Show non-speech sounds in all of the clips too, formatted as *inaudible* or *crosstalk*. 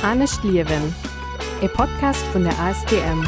Anne Schliewen, e Podcast vun der ASDM.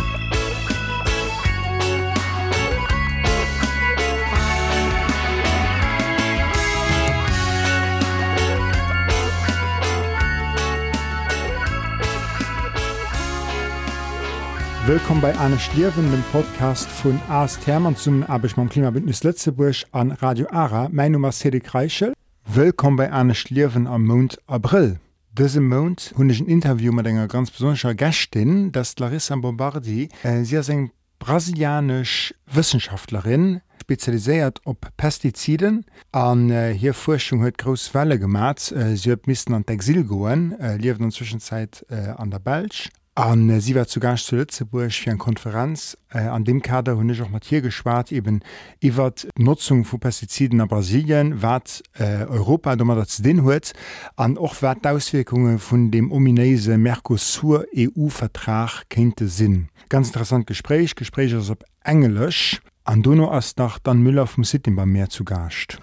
Willkommen bei Anne Schlierwen, dem Podcast vun As Thermann zum Abech mam Klimabündnis Lettzeburg an Radio Ara, mein Nummer Cedric Reichel. Willkommen bei Anne Schlierwen am Mond April. Dëse Mount hunn ech ein Interview mat enger ganz besoncher Gästin, dat Larissa Bombardi. Äh, sie eng brasilianisch Wissenschaftlerin spezialisiert op Pestiziden. An äh, hier Forschung huet Gros Welle gemat. Äh, sie huet missen an d'Exil goen, äh, liewen an Zwischenzeit äh, an der Belsch an äh, sie war zu ganz zu Lützeburg für eine Konferenz äh, an dem Kader hun ich auch mal hier gespart eben iwwer Nutzung von Pestiziden in Brasilien wat äh, Europa dummer dat den huet an och wat Auswirkungen von dem ominese Mercosur EU-Vertrag kennte sinn. Ganz interessant Gespräch Gespräch op engelsch an Donau as nach dann Müller vom City beim Meer zu gascht.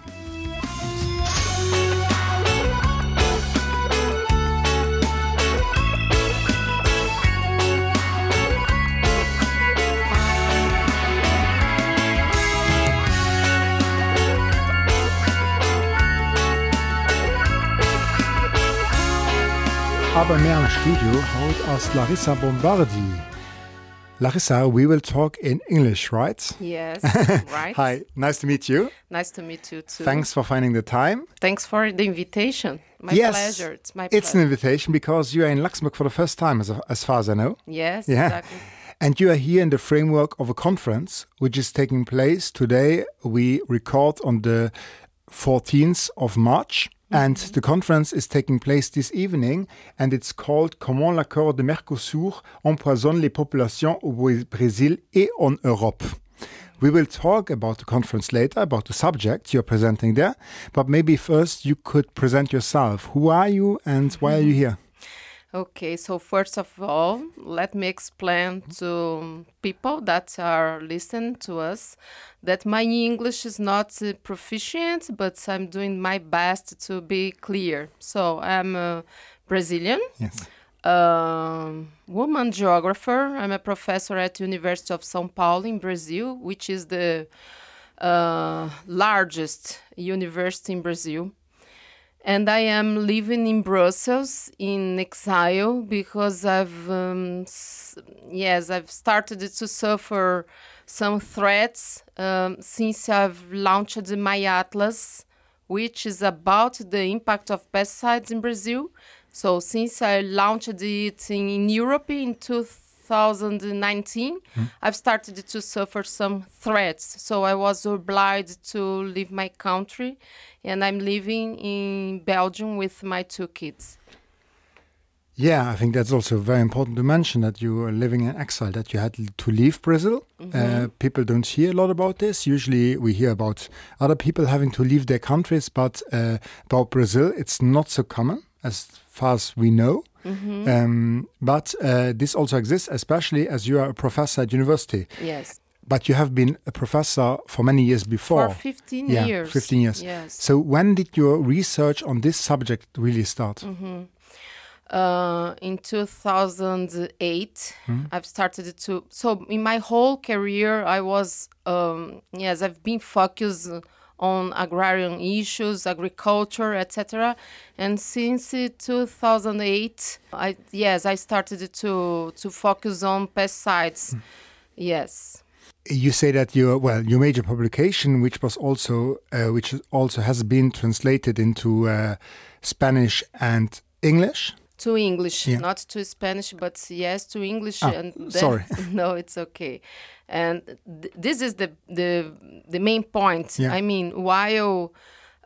Aber mehr am Studio haut aus Larissa Bombardi. Larissa, we will talk in English, right? Yes, *laughs* right. Hi, nice to meet you. Nice to meet you too. Thanks for finding the time. Thanks for the invitation. My yes, pleasure. It's my pleasure. It's an invitation because you are in Luxembourg for the first time, as, as far as I know. Yes, Yeah. exactly. And you are here in the framework of a conference which is taking place today. We record on the 14th of March. And mm-hmm. the conference is taking place this evening, and it's called Comment l'accord de Mercosur empoisonne les populations au Brésil et en Europe. We will talk about the conference later, about the subject you're presenting there, but maybe first you could present yourself. Who are you and why are you mm-hmm. here? Okay, so first of all, let me explain to people that are listening to us that my English is not uh, proficient, but I'm doing my best to be clear. So I'm a Brazilian. Yes. um, woman geographer. I'm a professor at University of São Paulo in Brazil, which is the uh, largest university in Brazil. And I am living in Brussels in exile because I've, um, yes, I've started to suffer some threats um, since I've launched my atlas, which is about the impact of pesticides in Brazil. So since I launched it in Europe in 2019, I've started to suffer some threats. So I was obliged to leave my country, and I'm living in Belgium with my two kids. Yeah, I think that's also very important to mention that you are living in exile, that you had to leave Brazil. Uh, people don't hear a lot about this. Usually we hear about other people having to leave their countries, but uh, about Brazil, it's not so common as far as we know. Um, but uh, this also exists, especially as you are a professor at university. Yes, But you have been a professor for many years before. for 15 yeah, years. 15 years. Yes. So when did your research on this subject really start? uh, in 2008 i've started to so in my whole career i was um, yes i've been focused on agrarian issues agriculture etc and since uh, 2008 i yes i started to to focus on pesticides. Yes. You say that your well your major publication which was also uh, which also has been translated into uh, spanish and english to English, Yeah. not to Spanish, but yes to English. Ah, and then, sorry. *laughs* no, it's okay. And th- this is the the the main point. Yeah. I mean, while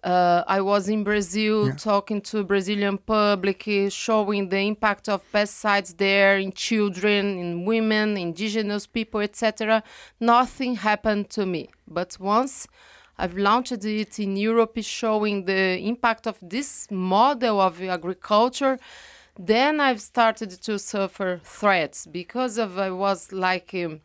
uh, I was in Brazil Yeah. talking to Brazilian public, uh, showing the impact of pesticides there in children, in women, indigenous people, etc., nothing happened to me. But once I've launched it in Europe, showing the impact of this model of agriculture. Then I've started to suffer threats because of I was like um,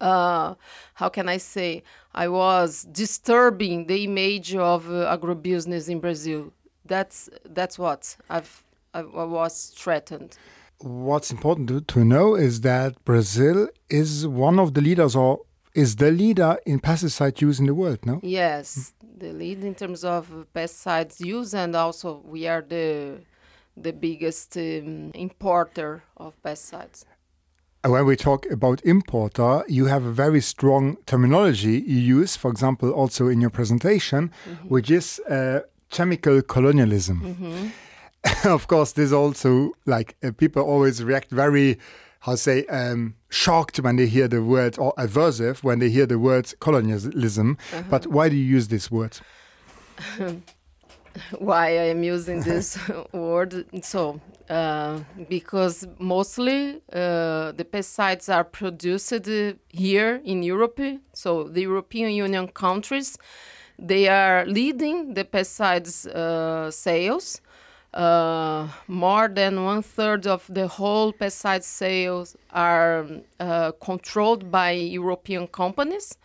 uh, how can I say, I was disturbing the image of uh, agrobusiness in Brazil. That's that's what I've I, was threatened. What's important to, to know is that Brazil is one of the leaders or is the leader in pesticide use in the world, no? Yes, the lead in terms of pesticides use, and also we are the the biggest um, importer of pesticides. When we talk about importer, you have a very strong terminology you use, for example, also in your presentation, which is uh, chemical colonialism. *laughs* of course, this also like uh, people always react very, how say, um, shocked when they hear the word or aversive when they hear the word colonialism. But why do you use this word? *laughs* *laughs* why I am using this *laughs* word. So, uh, because mostly uh, the pesticides are produced here in Europe. So, the European Union countries, they are leading the pesticides uh, sales. Uh, more than one third of the whole pesticide sales are uh, controlled by European companies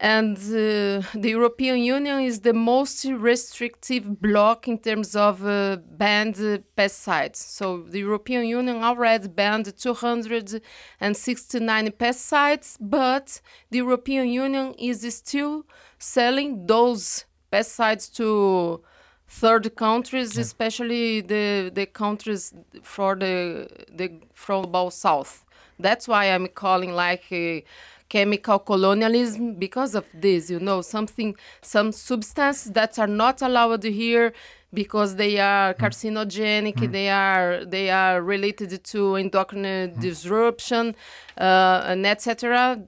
and uh, the European Union is the most restrictive bloc in terms of uh, banned uh, pesticides. So the European Union already banned 269 pesticides, but the European Union is still selling those pesticides to third countries, especially the the countries for the the from global south. That's why I'm calling like. Uh, chemical colonialism because of this you know something some substances that are not allowed here because they are carcinogenic they are they are related to endocrine disruption uh, and etc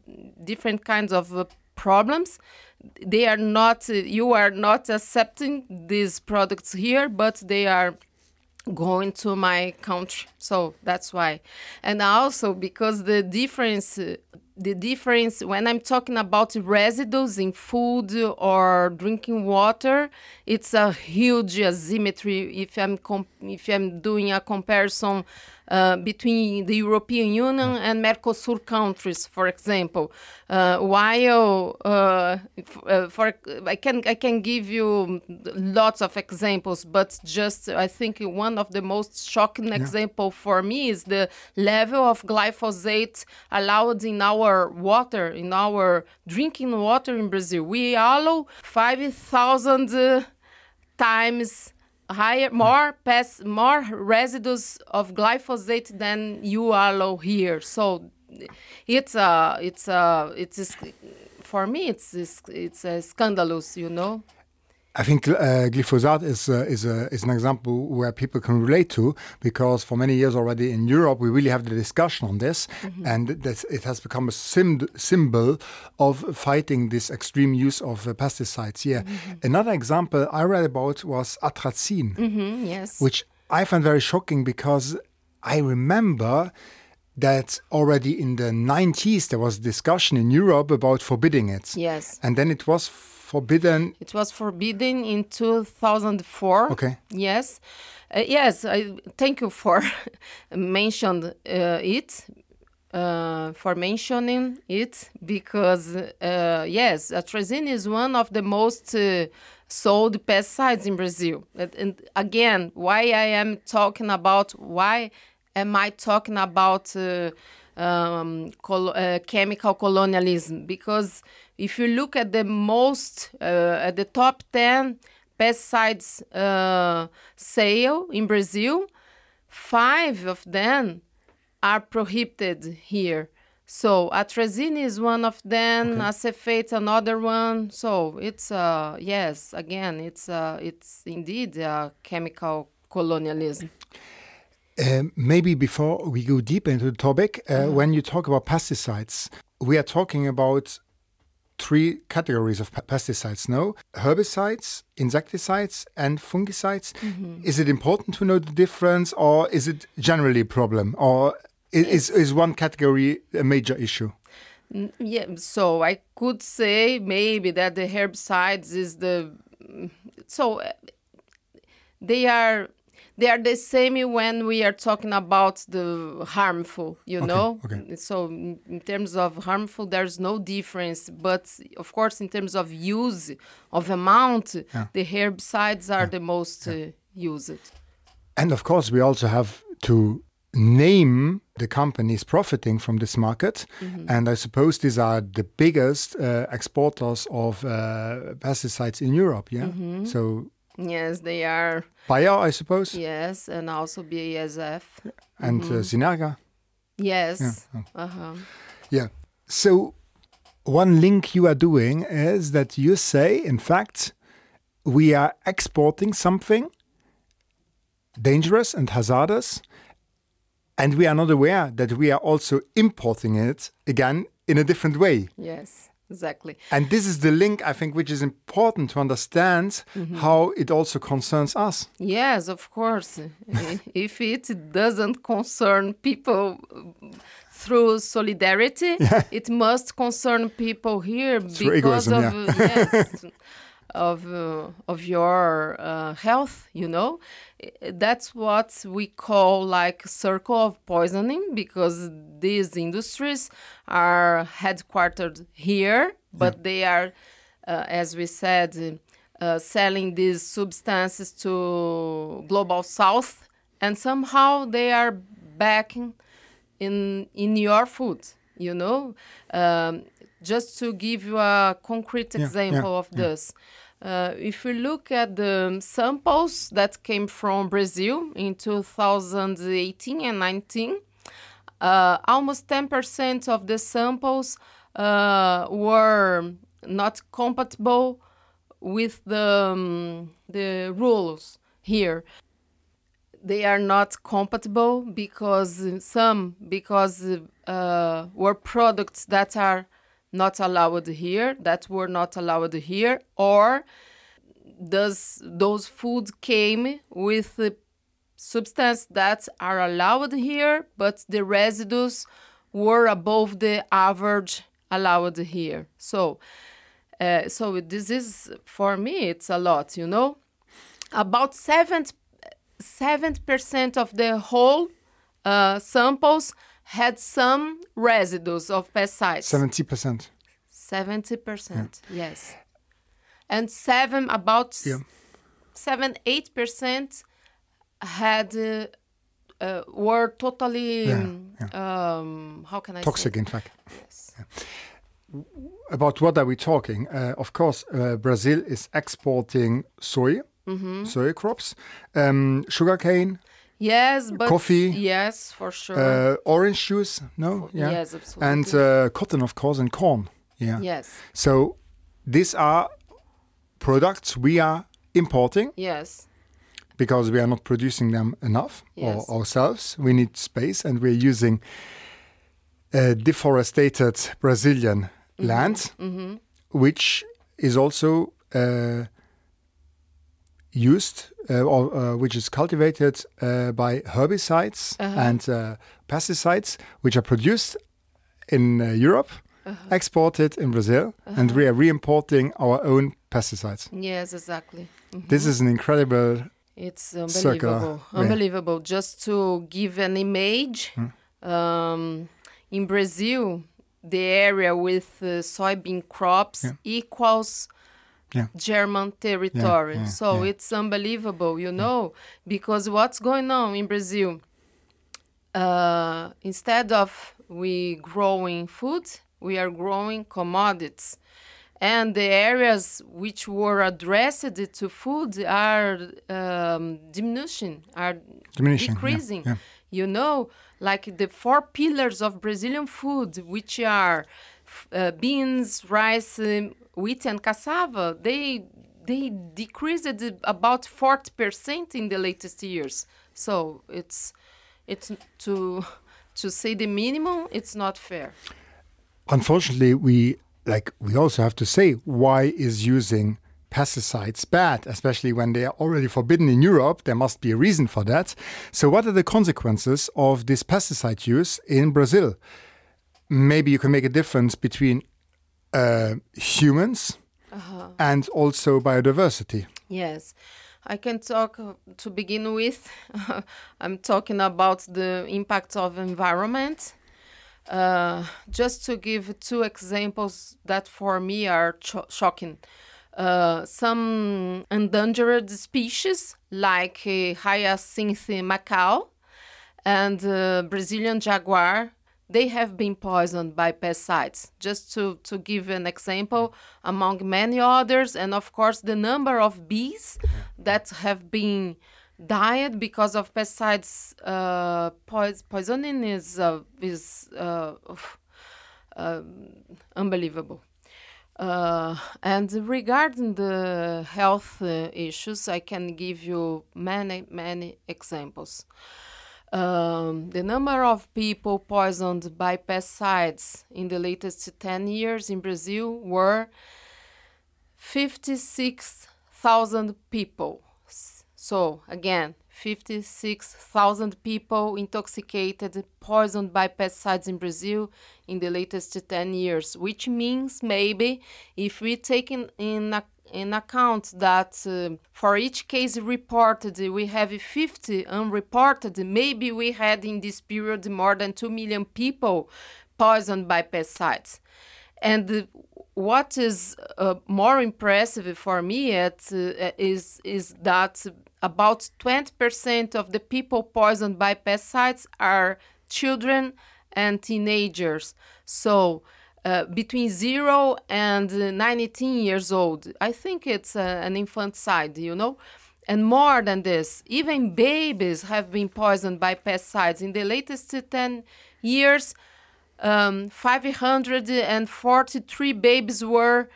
different kinds of uh, problems. They are not you are not accepting these products here but they are going to my country. So that's why. And also because the difference uh, the difference when i'm talking about residues in food or drinking water it's a huge asymmetry if i'm if i'm doing a comparison uh, between the European Union and Mercosur countries, for example. Uh, while uh, uh, for I can I can give you lots of examples, but just I think one of the most shocking example for me is the level of glyphosate allowed in our water, in our drinking water in Brazil. We allow five thousand times higher more pest more residues of glyphosate than you allow here. So it's a it's a it's a, for me it's it's, it's a scandalous you know I think uh, glyphosate is uh, is a is an example where people can relate to because for many years already in Europe we really have the discussion on this, and that it has become a sim- symbol of fighting this extreme use of uh, pesticides. Here, another example I read about was atrazine, mm, yes. which I find very shocking because I remember that already in the 90s there was discussion in Europe about forbidding it. yes. And then it was forbidden? It was forbidden in 2004 Okay. yes. Uh, yes i thank you for *laughs* mentioned uh, it uh, for mentioning it because uh, yes atrazine is one of the most uh, sold pesticides in brazil. And, and again why i am talking about why am i talking about uh, um, col- uh, chemical colonialism. Because if you look at the most uh, at the top 10 pesticides uh, sale in brazil five of them are prohibited here. So atrazine is one of them acephate another one. So it's uh yes again it's uh it's indeed uh, chemical colonialism Um, maybe before we go deep into the topic, uh, when you talk about pesticides, we are talking about three categories of pe- pesticides, no? Herbicides, insecticides, and fungicides. Is it important to know the difference, or is it generally a problem, or i- is, is one category a major issue? Yeah, so I could say maybe that the herbicides is the so uh, they are they are the same when we are talking about the harmful, you know. okay. So in terms of harmful, there's no difference, but of course, in terms of use of amount, the herbicides are the most uh, used. And of course, we also have to name the companies profiting from this market. And I suppose these are the biggest uh, exporters of uh, pesticides in Europe. Yeah. So Yes, they are. Bayer, I suppose, Yes, and also BASF. and uh, Syngenta. Yes. Uh-huh. Yeah. So one link you are doing is that you say, in fact, we are exporting something dangerous and hazardous, and we are not aware that we are also importing it again in a different way. Yes, exactly. And this is the link, I think, which is important to understand how it also concerns us. Yes, of course. *laughs* If it doesn't concern people through solidarity, *laughs* it must concern people here Through because egoism, of uh, yes, *laughs* of uh, of your uh, health. You know, that's what we call like circle of poisoning because these industries are headquartered here, but they are, uh, as we said. Uh, selling these substances to global south and somehow they are back in in, in your food you know um, just to give you a concrete example yeah, of this uh, if we look at the samples that came from brazil in 2018 and 19 uh, almost 10% of the samples uh, were not compatible with the um, the rules here. They are not compatible because some because uh, were products that are not allowed here that were not allowed here or those those food came with the substance that are allowed here but the residues were above the average allowed here. So uh, so this is for me it's a lot you know? About seven seven percent of the whole uh, samples had some residues of pesticides 70%. 70 percent yes and seven about Yeah. seven eight percent had uh, uh, were totally Yeah, um how can i Toxic, say in fact. Yes. About what are we talking? Uh, of course, uh, Brazil is exporting soy, soy crops, um, sugarcane, yes but Coffee. yes for sure uh, orange juice. No, yeah, yes absolutely and uh, cotton, of course, and corn. Yeah. yes So these are products we are importing yes because we are not producing them enough Yes. or ourselves. We need space, and we're using uh, deforested Brazilian Mm-hmm. land, which is also uh, used uh, or uh, which is cultivated uh, by herbicides Uh-huh. and uh, pesticides, which are produced in uh, Europe, Uh-huh. exported in Brazil, and we are re-importing our own pesticides. yes exactly This is an incredible It's Circular unbelievable. way. Unbelievable. Just to give an image, Hmm. um, in Brazil, the area with uh, soybean crops Yeah. equals Yeah. German territory. yeah, so yeah. it's unbelievable, you know, because what's going on in Brazil? Uh, instead of we growing food, we are growing commodities and the areas which were addressed to food are um, diminishing, are Diminishing, decreasing. You know, like the four pillars of Brazilian food, which are uh, beans, rice, um, wheat, and cassava, they they decreased about forty percent in the latest years. So it's it's to to say the minimum. It's not fair. unfortunately we like we also have to say why is using pesticides bad especially when they are already forbidden in Europe there must be a reason for that so what are the consequences of this pesticide use in Brazil maybe you can make a difference between uh, humans and also biodiversity Yes, I can talk uh, to begin with. *laughs* I'm talking about the impact of environment. Uh, just to give two examples that for me are cho- shocking. uh, some endangered species like uh, hyacinth macaw and uh, Brazilian jaguar. They have been poisoned by pesticides. Just to, to give an example, among many others, and of course, the number of bees that have been died because of pesticides uh, pois- poisoning is uh, is uh, uh, unbelievable. Uh, and regarding the health uh, issues, I can give you many, many examples. Um, the number of people poisoned by pesticides in the latest 10 years in Brazil were 56,000 people. So, again, 56,000 people intoxicated, poisoned by pesticides in Brazil in the latest 10 years, which means maybe if we take in, in, in account that uh, for each case reported we have 50 unreported, maybe we had in this period more than 2 million people poisoned by pesticides. And what is uh, more impressive for me at, uh, is, is that about 20% of the people poisoned by pesticides are children and teenagers. So, uh, between 0 and 19 years old. I think it's uh, an infanticide, you know? And more than this, even babies have been poisoned by pesticides. In the latest 10 years, um, 543 babies were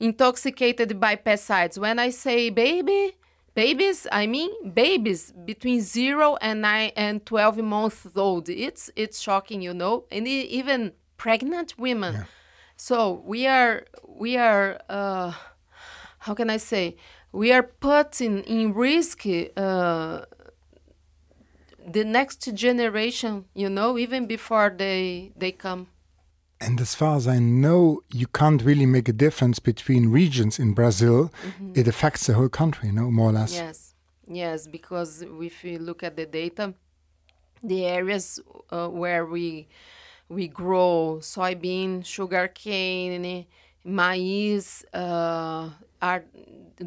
intoxicated by pesticides. When I say baby, babies i mean babies between 0 and 9 and 12 months old. It's it's shocking you know and even pregnant women. Yeah. so we are we are uh, how can i say? We are putting in risk uh, the next generation you know even before they they come and as far as I know, you can't really make a difference between regions in Brazil. Mm -hmm. It affects the whole country, no more or less. Yes, yes, because if you look at the data, the areas uh, where we we grow soybean, sugarcane, maize, uh, are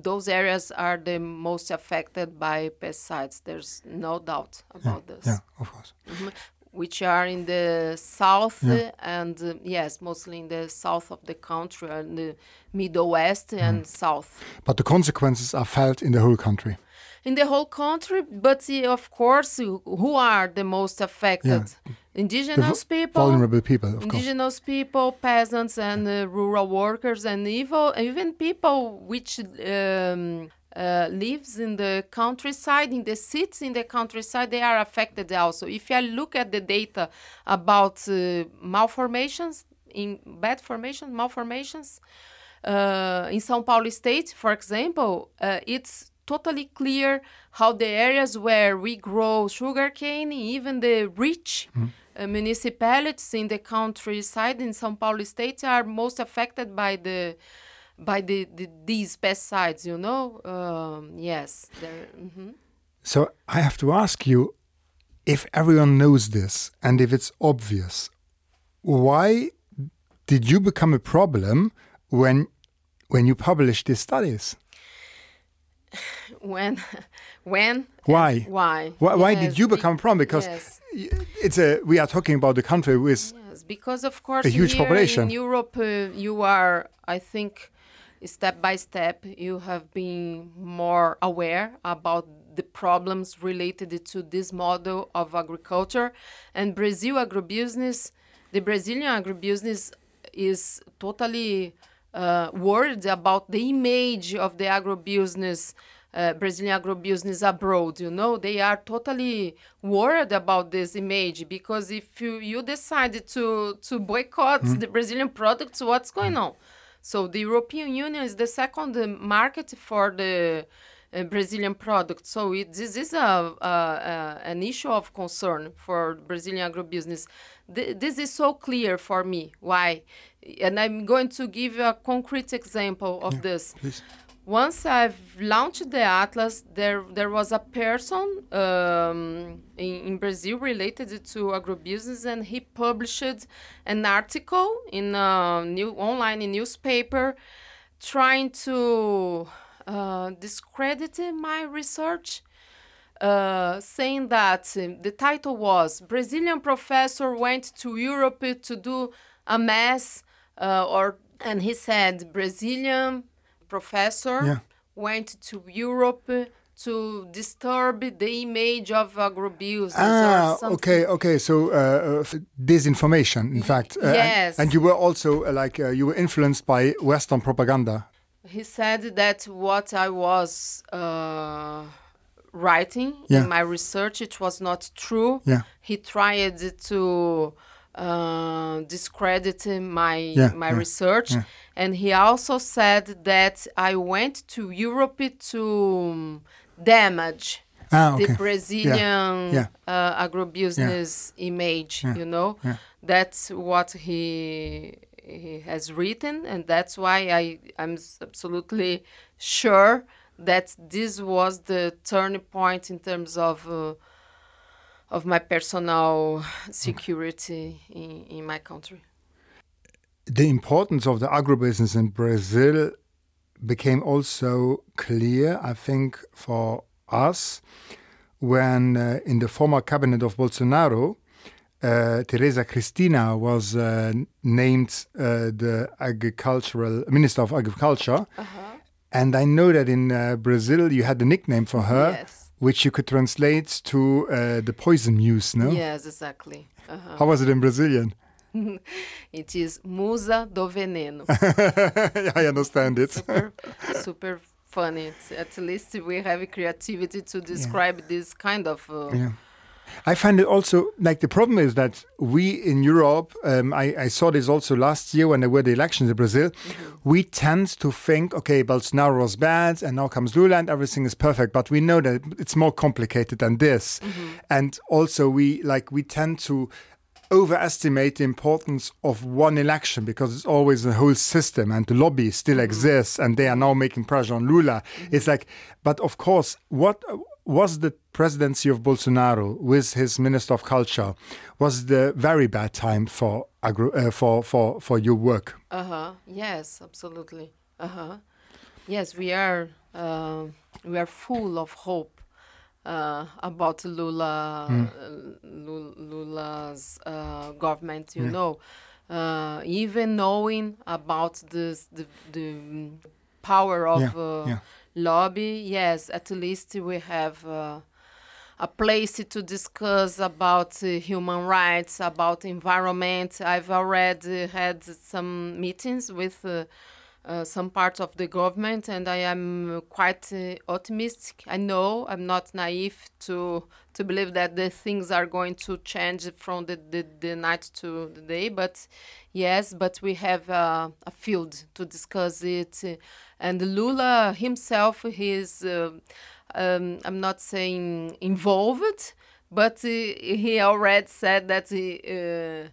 those areas are the most affected by pesticides. There's no doubt about yeah, this. Yeah, of course. Mm -hmm which are in the south yeah. and uh, yes, mostly in the south of the country, in the middle west mm. and south. But the consequences are felt in the whole country. In the whole country, but uh, of course, who are the most affected? Yeah. Indigenous people, vulnerable people, indigenous course. people, peasants, and uh, rural workers, and even even people which um, uh, lives in the countryside, in the cities in the countryside, they are affected also. If you look at the data about uh, malformations, in bad formations, malformations, uh, in São Paulo state, for example, uh, it's totally clear how the areas where we grow sugarcane, even the rich mm. uh, municipalities in the countryside in São Paulo state are most affected by the by the, the these pesticides you know? Um, yes mm -hmm. so i have to ask you if everyone knows this and if it's obvious why did you become a problem when when you published these studies? *laughs* When when? Why? Why? Why, why yes, did you become a problem? Because yes. it's a we are talking about the country with yes, because of course a huge population in europe uh, you are i think step by step, you have been more aware about the problems related to this model of agriculture. And Brazil agribusiness, the Brazilian agribusiness is totally uh, worried about the image of the agribusiness. Uh, Brazilian agrobusiness abroad, you know, they are totally worried about this image because if you, you decide to to boycott mm. the Brazilian products, what's going on? So the European Union is the second market for the uh, Brazilian product. So it, this is a, a, an issue of concern for Brazilian agribusiness. Th this is so clear for me. Why? And I'm going to give you a concrete example of yeah, this. Please once I've launched the atlas, there there was a person um, in, in, Brazil related to agribusiness, and he published an article in a new online newspaper trying to uh, discredit my research, uh, saying that the title was Brazilian professor went to Europe to do a mass, uh, or and he said Brazilian professor Yeah. went to Europe to disturb the image of agrobusiness Ah, okay, okay. So uh, uh, disinformation, in *laughs* fact. Uh, and- yes. And, you were also uh, like uh, you were influenced by Western propaganda. He said that what I was uh, writing Yeah. in my research it was not true. Yeah. He tried to uh, discredit my Yeah, my yeah, research, yeah. and he also said that I went to Europe to damage Ah, okay. the Brazilian. Uh, agrobusiness image. You know, that's what he he has written, and that's why I I'm absolutely sure that this was the turning point in terms of. Uh, of my personal security in, in my country. the importance of the agribusiness in Brazil became also clear, I think, for us when uh, in the former cabinet of Bolsonaro, uh, Teresa Cristina was uh, named uh, the agricultural minister of agriculture. And I know that in uh, Brazil you had a nickname for her, Yes. Which you could translate to uh, the poison muse, no? Yes, exactly. Uh-huh. How was it in Brazilian? *laughs* It is Musa do Veneno. *laughs* I understand it. super, super funny. At least we have creativity to describe this kind of. Uh, Yeah. I find it also like the problem is that we in Europe, um, I, I saw this also last year when there were the elections in Brazil, mm-hmm. we tend to think, okay, Bolsonaro was bad and now comes Lula and everything is perfect. But we know that it's more complicated than this. Mm-hmm. And also we like we tend to overestimate the importance of one election because it's always the whole system and the lobby still mm-hmm. exists and they are now making pressure on Lula. It's like, but of course, what was the presidency of Bolsonaro with his minister of culture was the very bad time for agro, uh, for for for your work. Uh huh. Yes, absolutely. Uh huh. Yes, we are. Uh, we are full of hope uh, about Lula, Lu- Lula's uh, government. You know, uh, even knowing about this, the the mm, power of Yeah, uh, yeah. Lobby. Yes, at least we have. Uh, a place to discuss about uh, human rights, about environment. I've already had some meetings with uh, some parts of the government, and I am quite uh, optimistic. I know I'm not naive to to believe that the things are going to change from the, the, the night to the day, but yes, but we have uh, a field to discuss it. uh, And Lula himself, he's uh, um, I'm not saying involved, but uh, he already said that he, uh,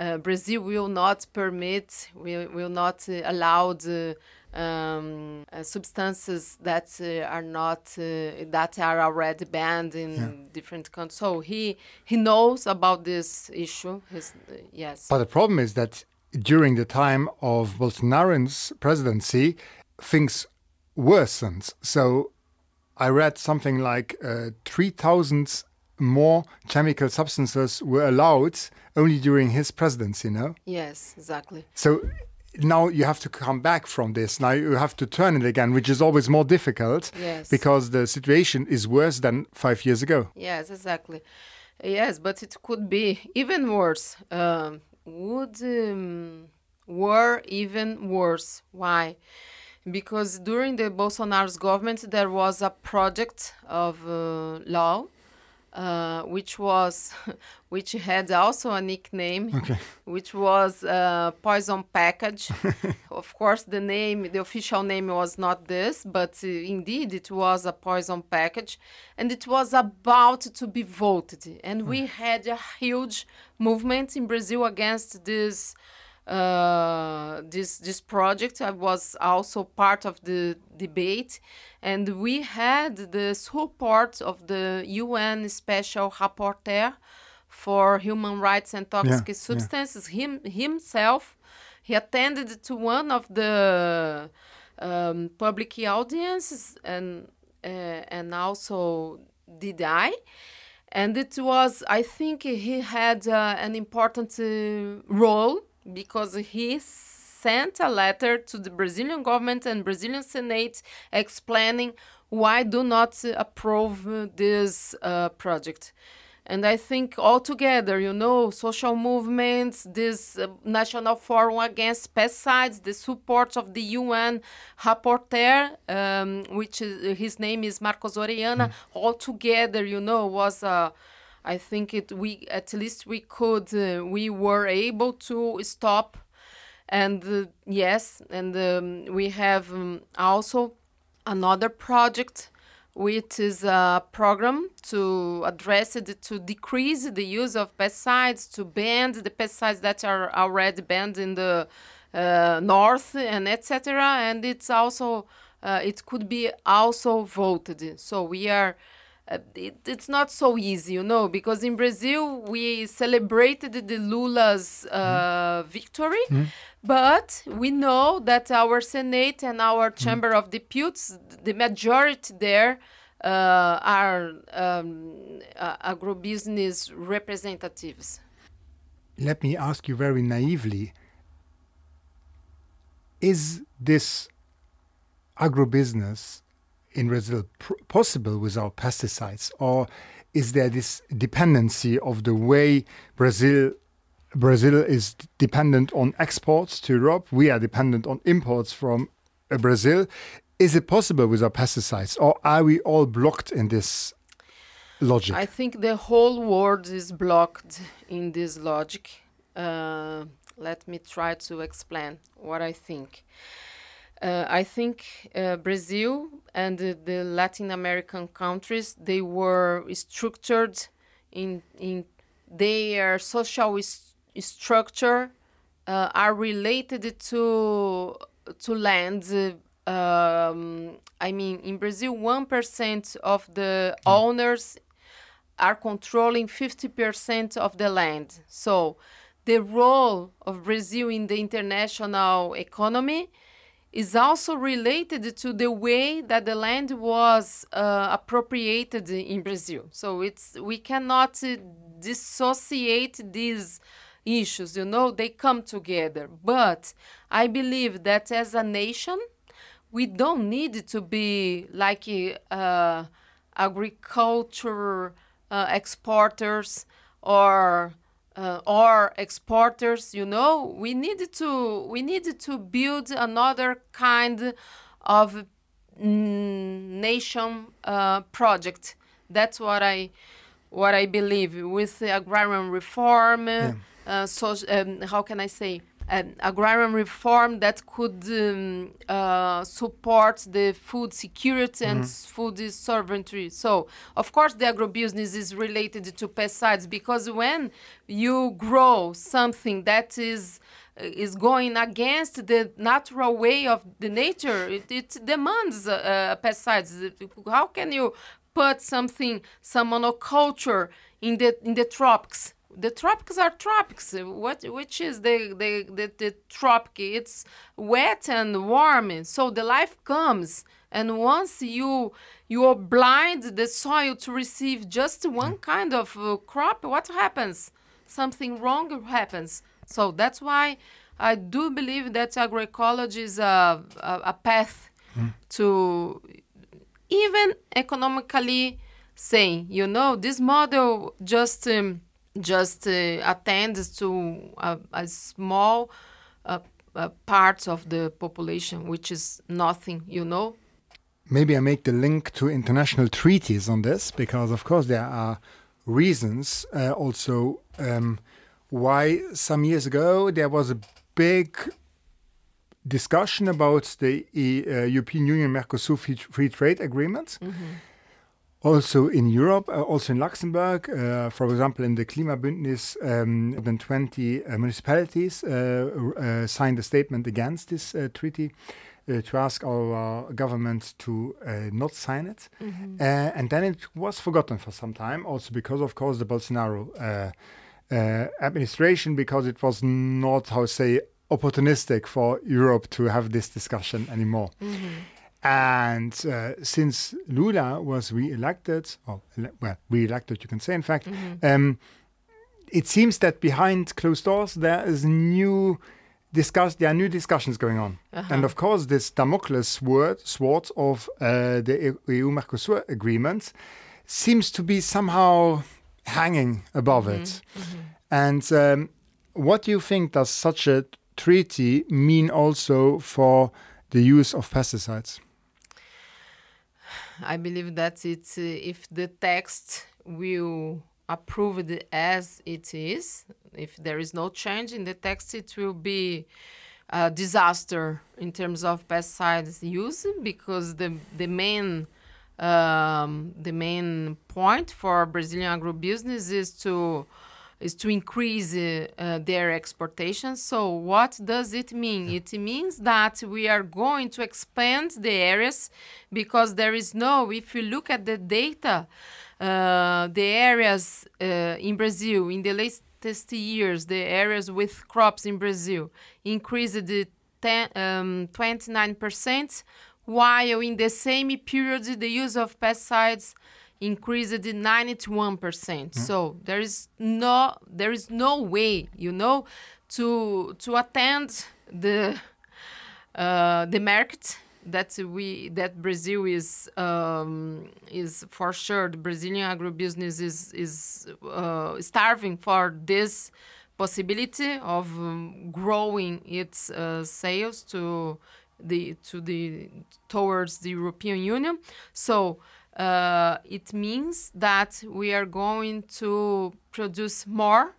uh, Brazil will not permit, will, will not uh, allow the um, uh, substances that uh, are not uh, that are already banned in different countries. So he he knows about this issue. His, yes. But the problem is that during the time of Bolsonaro's presidency, things worsened. So I read something like uh, 3,000 more chemical substances were allowed only during his presidency, no? yes, exactly. So now you have to come back from this. Now you have to turn it again, which is always more difficult Yes. because the situation is worse than five years ago. Yes, exactly. Yes, but it could be even worse. Um, would um, were even worse. Why? Because during the Bolsonaro's government, there was a project of uh, law, uh, which was, *laughs* which had also a nickname, *laughs* which was uh, poison package. *laughs* of course, the name, the official name was not this, but uh, indeed it was a poison package, and it was about to be voted. And we had a huge movement in Brazil against this uh, this this project. I was also part of the debate, and we had the support of the UN Special Rapporteur for Human Rights and Toxic yeah. Substances. Him himself, he attended to one of the um, public audiences and uh, and also did I. And it was, I think he had uh, an important uh, role because he sent a letter to the Brazilian government and Brazilian Senate explaining why do not approve this uh, project. And I think altogether, you know, social movements, this uh, National Forum Against Pesticides, the support of the UN rapporteur, um, which is, his name is Marcos Orellana, mm. altogether, you know, was uh, I think it we at least we could uh, we were able to stop and uh, yes and um, we have um, also another project which is a program to address it to decrease the use of pesticides, to ban the pesticides that are already banned in the uh, north and etc. And it's also uh, it could be also voted. So we are. Uh, it, it's not so easy, you know, because in Brazil we celebrated the Lula's uh, mm. victory, mm. But we know that our Senate and our mm-hmm. Chamber mm. of Deputies, the majority there, uh, are um, agrobusiness representatives. Let me ask you very naively Is this agrobusiness in Brazil possible without pesticides? Or is there this dependency of the way Brazil Brazil is dependent on exports to Europe. We are dependent on imports from uh, Brazil. Is it possible without pesticides, or are we all blocked in this logic? I think the whole world is blocked in this logic. Uh, let me try to explain what I think. Uh, I think uh, Brazil and the, the, Latin American countries they were structured in in their social structure uh, are related to to land. Um, I mean, in Brazil, one percent of the mm. owners are controlling fifty percent of the land. So, the role of Brazil in the international economy is also related to the way that the land was uh, appropriated in Brazil. So it's we cannot uh, dissociate these issues, you know, they come together. But I believe that as a nation, we don't need to be like uh, agriculture uh, exporters or uh, or exporters you know we need to we need to build another kind of nation uh, project. That's what i what i believe. With the agrarian reform yeah. uh, so, um, how can I say, an agrarian reform that could um, uh, support the food security and mm-hmm. food sovereignty. So, of course, the agrobusiness is related to pesticides because when you grow something that is uh, is going against the natural way of the nature, it, it demands uh, pesticides. How can you put something, some monoculture in the in the tropics? The tropics are tropics. What which is the the the, the tropic? It's wet and warm, so the life comes. And once you you are blind the soil to receive just one mm. kind of uh, crop, what happens? Something wrong happens. So that's why I do believe that agroecology is a, a, a path mm. to even economically saying, you know, this model just um, just uh, attends to a, a small uh, uh, part of the population, which is nothing, you know. Maybe I make the link to international treaties on this, because of course there are reasons uh, also um, why some years ago there was a big discussion about the uh, European Union Mercosur free trade agreement. Mm -hmm also in Europe, uh, also in Luxembourg, uh, for example, in the Klimabündnis, um, more than 20 uh, municipalities uh, uh, signed a statement against this uh, treaty to ask our government to not sign it. Mm -hmm. and then it was forgotten for some time, also because, of course, the Bolsonaro administration, because it was not, how to say, opportunistic for Europe to have this discussion anymore. And uh, since Lula was re-elected, or ele- well, re-elected, you can say, in fact, um, it seems that behind closed doors there is new discuss. There are new discussions going on, and of course, this Damocles sword, sword of uh, the EU-Mercosur agreement seems to be somehow hanging above it. And um, what do you think does such a treaty mean also for the use of pesticides? I believe that it's uh, if the text will approve it as it is, if there is no change in the text, it will be a disaster in terms of pesticides use because the the main um, the main point for Brazilian agribusiness is to is to increase uh, uh, their exportation. So what does it mean? It means that we are going to expand the areas because there is no. If you look at the data, uh, the areas uh, in Brazil in the latest years, the areas with crops in Brazil increased the 10, um, 29%, while in the same period the use of pesticides increased 91%. So there is no there is no way, you know, to to attend the uh, the market that we that Brazil is um, is for sure the Brazilian agribusiness is is uh, starving for this possibility of um, growing its uh, sales to the to the towards the European Union. So uh, it means that we are going to produce more,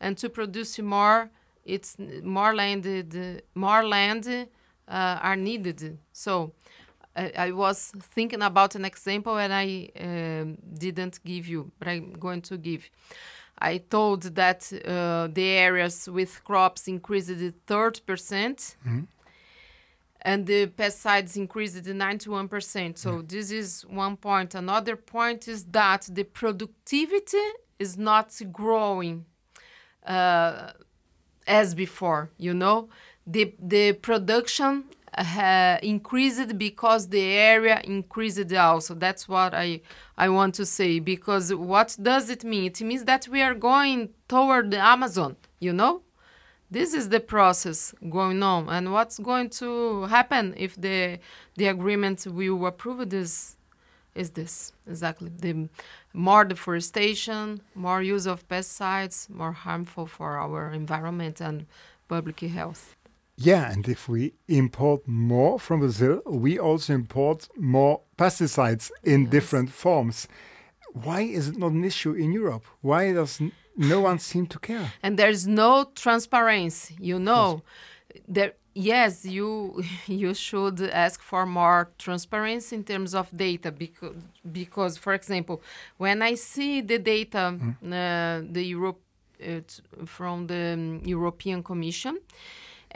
and to produce more, it's more land more land uh, are needed. So I, I was thinking about an example and I um, didn't give you, but I'm going to give. I told that uh, the areas with crops increased 30%, percent and the pesticides increased 91%. So this is one point. Another point is that the productivity is not growing uh, as before, you know. The, the production uh, increased because the area increased also. That's what I, I want to say. Because what does it mean? It means that we are going toward the Amazon, you know? This is the process going on and what's going to happen if the the agreement will approve this is this exactly the more deforestation more use of pesticides more harmful for our environment and public health Yeah, and if we import more from Brazil, we also import more pesticides in different forms. Why is it not an issue in Europe? Why does n- no one seem to care? and there's no transparency you know. There yes you *laughs* you should ask for more transparency in terms of data because because for example when i see the data uh, the europe uh, from the um, european commission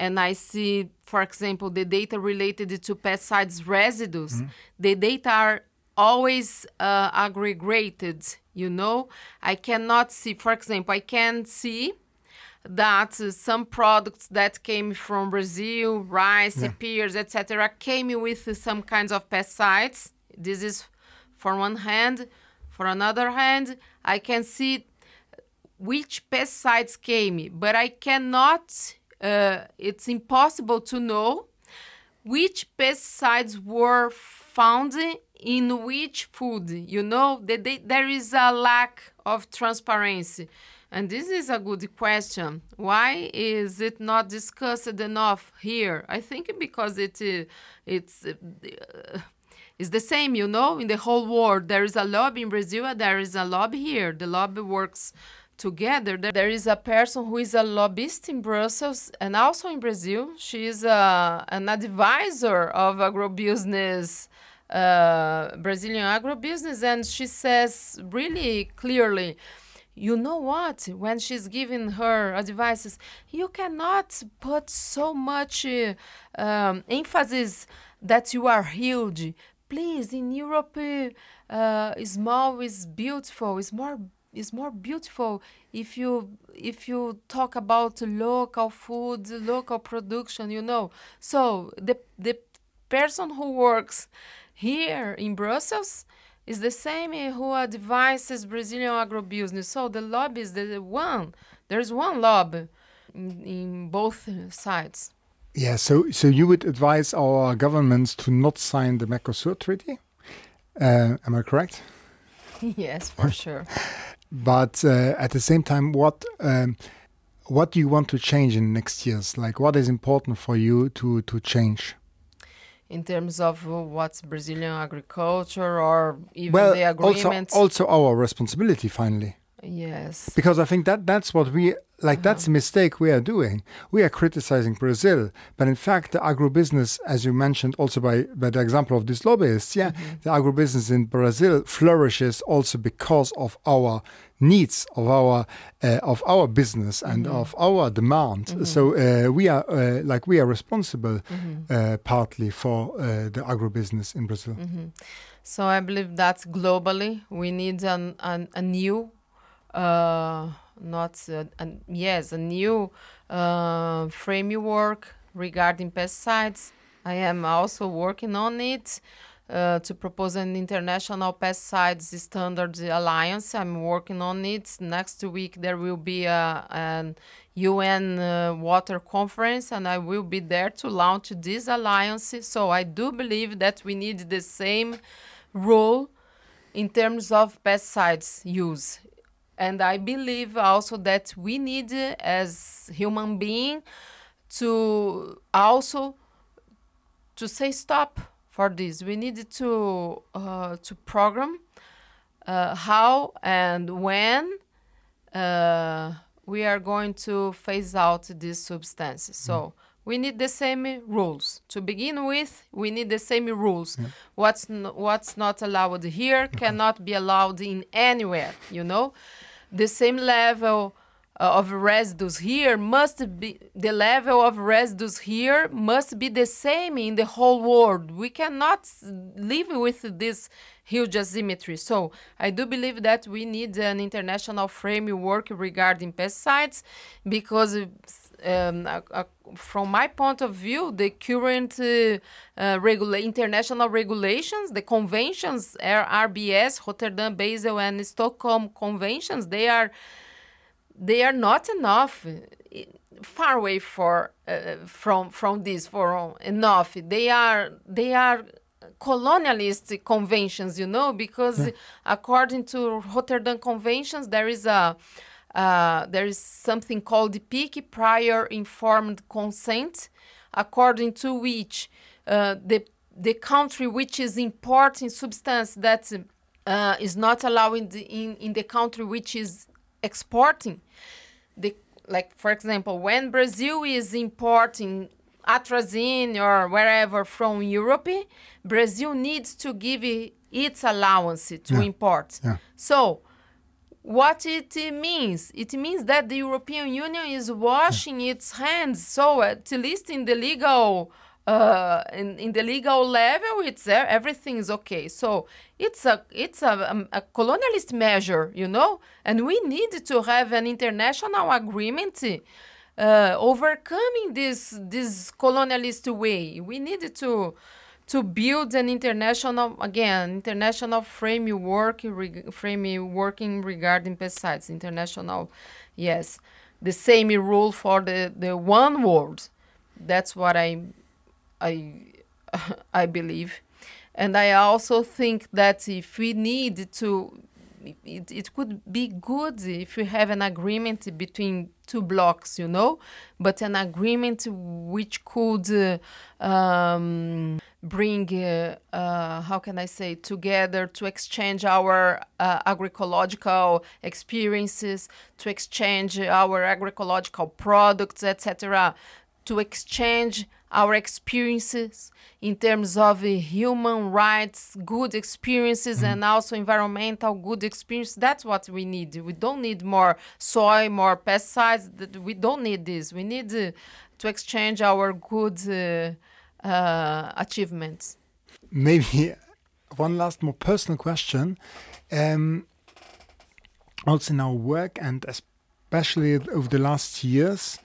and I see, for example, the data related to pesticides residues, the data are always uh, aggregated. You know, I cannot see, for example, I can see that uh, some products that came from Brazil, rice, pears, etc., came with some kinds of pesticides. This is for one hand. For another hand, I can see which pesticides came, but I cannot, uh, it's impossible to know which pesticides were found in which food. You know, that they, there is a lack of transparency. And this is a good question. Why is it not discussed enough here? I think because it uh, it's uh, it's the same, you know, in the whole world. There is a lobby in Brazil, there is a lobby here. The lobby works together. There- is a person who is a lobbyist in Brussels and also in Brazil. She is a, an advisor of agrobusiness, uh, Brazilian agrobusiness, and she says really clearly, you know what? When she's giving her advices, you cannot put so much uh, um, emphasis that you are huge. Please, in Europe, uh, uh, small is beautiful. It's more is more beautiful if you if you talk about local food, local production, you know. So the the person who works here in Brussels is the same who advises Brazilian agribusiness. So the lobby is the one. There's one lobby in, in both sides. Yeah, so so you would advise our governments to not sign the Mercosur treaty? Uh, am I correct? *laughs* yes, for sure. *laughs* But uh, at the same time, what um, what do you want to change in next years? Like, what is important for you to to change? In terms of what's Brazilian agriculture, or even well, the agreements. Also, also our responsibility. Finally. Yes. Because I think that that's what we like. That's a mistake we are doing. We are criticizing Brazil, but in fact, the agribusiness, as you mentioned, also by by the example of these lobbyists, yeah, mm -hmm. the agribusiness in Brazil flourishes also because of our needs of our uh, of our business and mm -hmm. of our demand. Mm -hmm. So uh, we are uh, like we are responsible uh, partly for uh, the agribusiness in Brazil. So I believe that globally we need an, an, a new uh, not uh, an, yes a new uh, framework regarding pesticides. I am also working on it uh, to propose an international pesticides standards alliance. I'm working on it. Next week there will be a an UN uh, water conference, and I will be there to launch this alliance. So I do believe that we need the same rule in terms of pesticides use and i believe also that we need as human being to also to say stop for this. We need to uh, to program uh, how and when uh, we are going to phase out these substances. So mm. we need the same rules. To begin with we need the same rules. Yeah. what's what's not allowed here cannot be allowed in anywhere you know the same level uh, of residues here must be the level of residues here must be the same in the whole world. We cannot live with this huge asymmetry. So i do believe that we need an international framework regarding pesticides because um, uh, uh, from my point of view, the current uh, uh, regula international regulations, the conventions, RBS, Rotterdam, Basel, and Stockholm conventions, they are they are not enough. Far away for uh, from from this for enough. They are they are colonialist conventions, you know, because yeah. according to Rotterdam conventions, there is a uh, there is something called the PIC, prior informed consent, according to which uh, the the country which is importing substance that uh, is not allowing the, in in the country which is exporting, the like for example, when Brazil is importing atrazine or wherever from Europe, Brazil needs to give its allowance to yeah. import. Yeah. So what it means. It means that the European Union is washing its hands. So at least in the legal uh, in, in the legal level, it's uh, everything is okay. So it's a it's a, a, um, a, colonialist measure, you know, and we need to have an international agreement uh, overcoming this this colonialist way. We need to to build an international again international framework framework regarding pesticides international yes. The same rule for the the one world. That's what i i *laughs* i believe. And i also think that if we need to it, it could be good if we have an agreement between two blocks, you know, but an agreement which could uh, um, bring, uh, uh, how can I say, together to exchange our uh, agroecological experiences, to exchange our agroecological products, etc., to exchange our experiences in terms of uh, human rights, good experiences, mm. and also environmental good experience. That's what we need. We don't need more soy, more pesticides. We don't need this. We need uh, to exchange our good uh, uh achievements. Maybe *laughs* one last more personal question. Um, also in our work and especially over the last years,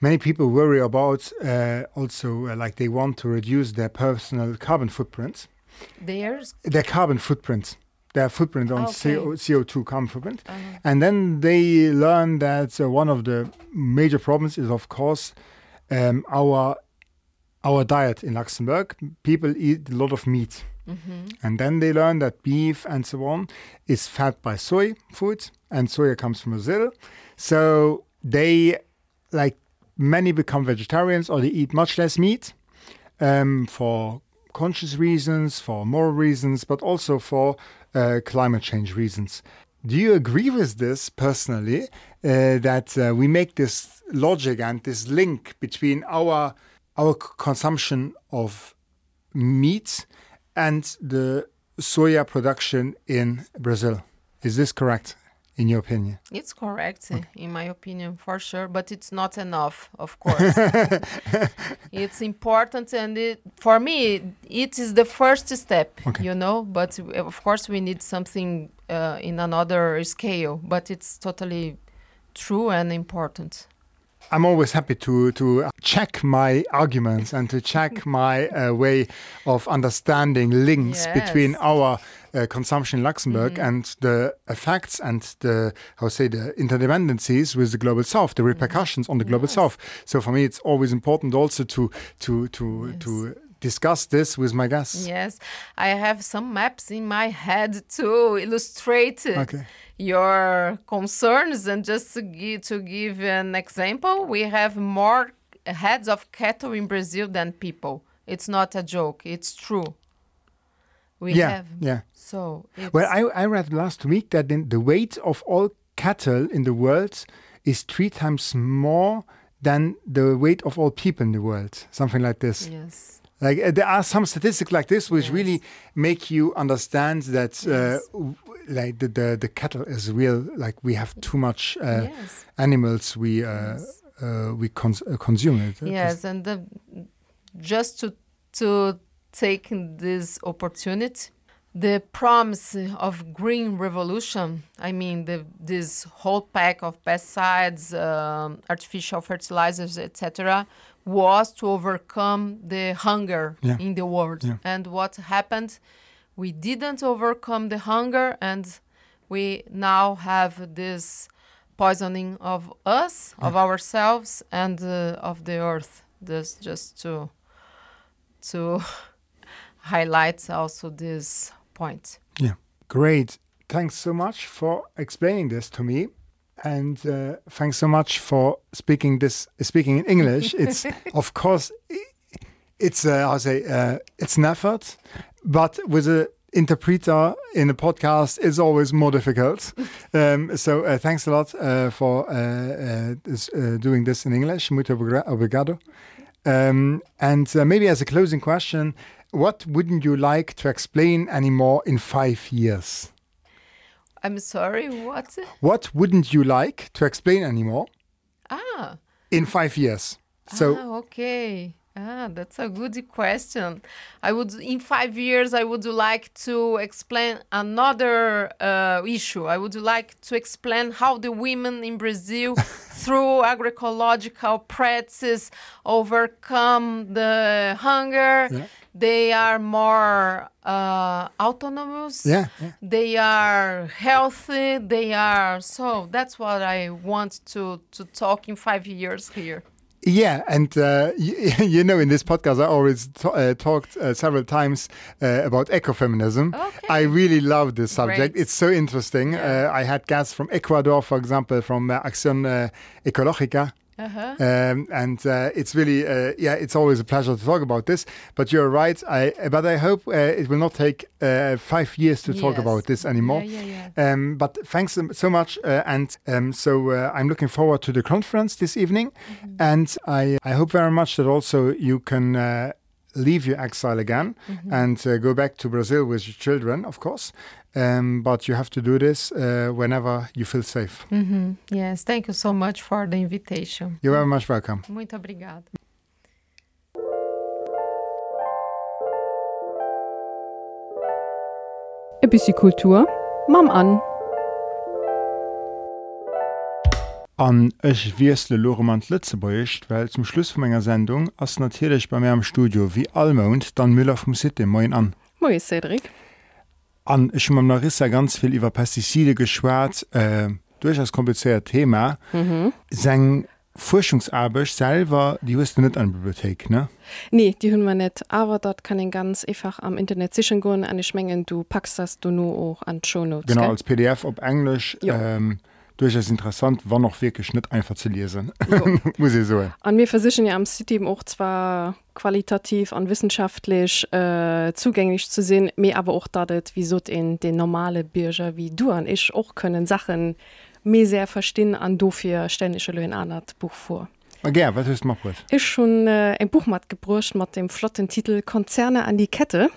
many people worry about uh, also uh, like they want to reduce their personal carbon footprint, There's their carbon footprint, their footprint on Okay. CO, CO2 carbon footprint. uh, And then they learn that uh, one of the major problems is, of course, um, our our diet in Luxembourg. People eat a lot of meat, and then they learn that beef and so on is fed by soy food, and soya comes from Brazil. So they, like many, become vegetarians or they eat much less meat um, for conscious reasons, for moral reasons, but also for uh, climate change reasons. Do you agree with this personally? Uh, that uh, we make this logic and this link between our our consumption of meat and the soya production in Brazil. Is this correct, in your opinion? it's correct, uh, in my opinion, for sure, but it's not enough, of course. *laughs* it's important, and it, for me, it is the first step, Okay. you know. But of course, we need something uh, in another scale. But it's totally true and important. I'm always happy to to check my arguments and to check *laughs* my uh, way of understanding links between Yes. Mm-hmm. our uh, consumption in Luxembourg and the effects and the how say the interdependencies with the global south, the repercussions on the global Mm-hmm. Yes. south. So for me, it's always important also to to to Yes. to discuss this with my guests. Yes, I have some maps in my head to illustrate uh, Okay. your concerns. And just to give, to give an example, we have more heads of cattle in Brazil than people. It's not a joke, it's true. We Yeah, have. yeah. So, Well, I, I read last week that the weight of all cattle in the world is three times more than the weight of all people in the world. Something like this. yes. Like uh, there are some statistics like this which Yes. really make you understand that uh, Yes. like the, the the cattle is real. Like we have too much uh, yes. animals we uh, uh, we cons- uh, consume it. Yes, and the, just to to take this opportunity, the promise of green revolution. I mean, the this whole pack of pesticides, um, artificial fertilizers, etc., was to overcome the hunger Yeah. in the world. Yeah. And what happened? We didn't overcome the hunger, and we now have this poisoning of us, of ourselves, and uh, of the earth. This just to to *laughs* highlight also this point. Yeah. Great. Thanks so much for explaining this to me. And uh, thanks so much for speaking this speaking in English. *laughs* It's of course it's uh, I say uh, it's an effort, but with an interpreter in a podcast is always more difficult. *laughs* um, so uh, thanks a lot uh, for uh, uh, this, uh, doing this in English. Muito obri- obrigado. Um, and uh, maybe as a closing question, what wouldn't you like to explain anymore in five years? I'm sorry, what? What wouldn't you like to explain anymore Ah, in five years? So, ah, okay. Ah, that's a good question. I would, in five years, I would like to explain another uh, issue. I would like to explain how the women in Brazil, *laughs* through agroecological practices, overcome the hunger. Yeah. They are more uh, autonomous. yeah, yeah. They are healthy. They are so. That's what I want to to talk in five years here. Yeah, and uh, you, *laughs* you know, in this podcast, I always t- uh, talked uh, several times uh, about ecofeminism. Okay. I really love this subject. Great. It's so interesting. Yeah. Uh, I had guests from Ecuador, for example, from uh, Acción uh, Ecológica. Uh-huh. Um, and uh, it's really, uh, yeah, it's always a pleasure to talk about this. But you're right. I, but I hope uh, it will not take uh, five years to talk Yes. about this anymore. Yeah, yeah, yeah. Um, but thanks so- much, uh, and um, so uh, I'm looking forward to the conference this evening, Mm-hmm. and I I hope very much that also you can uh, leave your exile again Mm-hmm. and uh, go back to Brazil with your children, of course. Um, but you have to do this uh, whenever you feel safe. Mhm. Yes, thank you so much for the invitation. You're very much welcome. Muito obrigada. Ein bisschen Kultur, mam an. an ech wiesle Loremand Lützebächt, weil zum Schluss vu enger Sendung ass natürlich bei mir am Studio wie Almount dann Müller vom City Moin an. Moi Cedric. An ich ma Marissa ganz viel iwwer Pestizide geschwart äh, durchaus kompliziert Thema. Mhm. seng Forschungsarbeit selber die wusste net an Bibliothek ne? Nee die hunn man net aber dat kann en ganz einfach am Internet sichchen go an schmengen du packst das du nur auch an Shownotes genau gell? als PDF op Englisch ähm, durchaus interessant war noch wirklich Schnitt einfach zu lesen. *laughs* Muss ich so an mir versichern ja am City auch zwar qualitativ an wissenschaftlich äh, zugänglich zu sehen mir aber auch datet wieso in den normale Bürger wie du an ich auch können Sachen mir sehr verstehen an dofir ständische Löhn an Buch vor. Okay, was ist noch gut? Ist schon äh, ein Buchmat gebrucht mit dem flotten Titel Konzerne an die Kette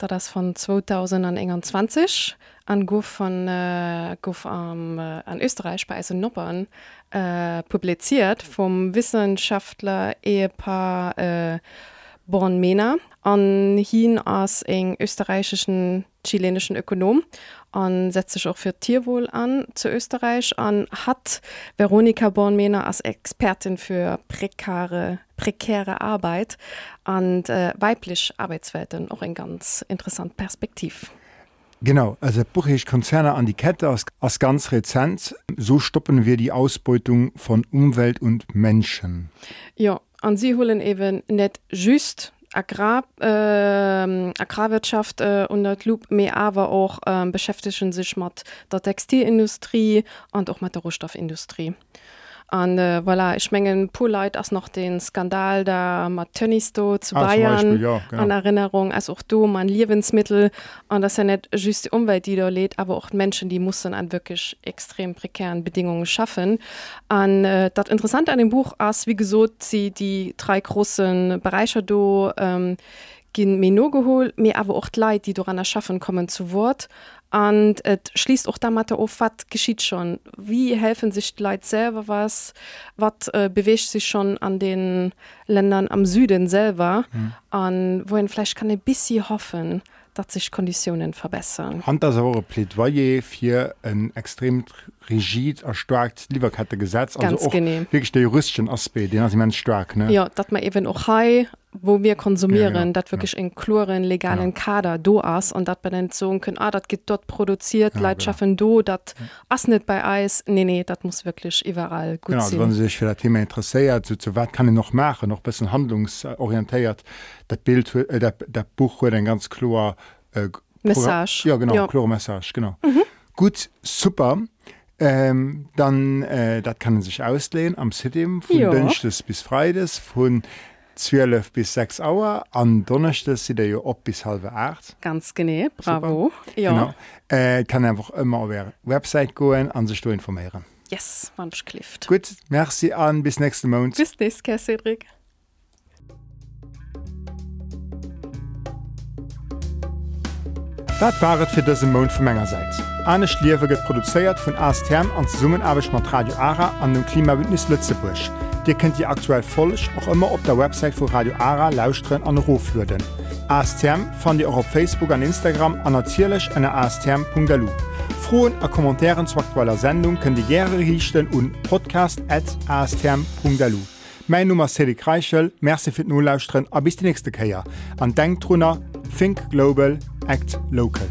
da das von 2021 an Go von äh, Gouf am äh, an Österreich bei Noppern äh, publiziert vom Wissenschaftler Ehepaar äh, Bornmena an hin ass eng österreichischen chilenischen Ökonom an setzt sich auch für Tierwohl an zu Österreich an hat Veronika Bornmena als Expertin für prekare prekäre Arbeit an äh, weiblich Arbeitswelten auch ein ganz interessant Perspektiv. Genau also buche ich Konzerne an die Kette als, als ganz rezent so stoppen wir die Ausbeutung von Umwelt und Menschen. Ja an sie holen eben net just Agrar, äh, Agrarwirtschaft äh, und der Loop mehr aber auch äh, beschäftigen sich mit der Textilindustrie und auch mit der Rohstoffindustrie an äh, voilà, ich mengen Poleit as noch den Skandal der Matonisto zu ah, Bayern ja, an Erinnerung als auch du man Liwensmittel an das ja net just die Umwelt die da lädt aber auch Menschen die mussten an wirklich extrem prekären Bedingungen schaffen. An äh, dat interessant an dem Buch as wie gesot sie die drei großen Bereiche do ähm, gin mir no gehol mir aber auch leid die daran erschaffen kommen zu Wort an et schließt auch da Matte auf wat geschieht schon? Wie helfen sich Leid selber was? Wat äh, bewegt sich schon an den Ländern am Süden selber? Mhm. an wohin Fleisch kann ein bisschen hoffen dat sich Konditionen verbessern. Hand Plädoyer für ein extrem rigid erstarkt Lieferkette Gesetz ganz wirklich der juristischen Aspekt den stark ne? ja dat man eben auch high wo wir konsumieren ja, dat wirklich ja. in chloren legalen ja. Kader do ass und dat benennt so können ah, dat geht dort produziert ja, Leid schaffen do dat ja. ass net bei Eis nee nee dat muss wirklich überall gut genau, wenn sich für das Thema interessiert so, so wat kann ich noch machen noch bisschen handlungsorientiert dat Bild äh, der, der Buch wurde ein ganz klar äh, Message ja genau ja. Message genau mhm. gut super ähm, dann äh, dat kann sich auslehnen am City von ja. bis Freides von 12 bis 6 Uhr. Am Donnerstag sind ja ab bis halb 8. Ganz genau, bravo. Super. Ja. Genau. Äh, kann einfach immer auf ihre Website gehen und sich informieren. Yes, manch klifft. Gut, merci an, bis nächsten Monat. Bis nächstes Mal, Cedric. Das war es für diesen Monat von meiner Seite. Anne Schliefe wird produziert von ASTM und zusammenarbeitet mit Radio ARA an dem Klimabündnis Lützeburg. Dir kennt ihr aktuell vollch auch immer op der Website vu Radio Ara lausren an Rufwürden. ASTM fand ihr auch auf Facebook an Instagram an nazilech an astm.lu. Frohen a Kommentaren zu aktueller Sendung können die gerne richten und podcast@astm.lu. Mein Nummer Cedi Kreichel, Mercfir null lausren a bis die nächste Käier. An Denktrunner, Think Global, Act Local.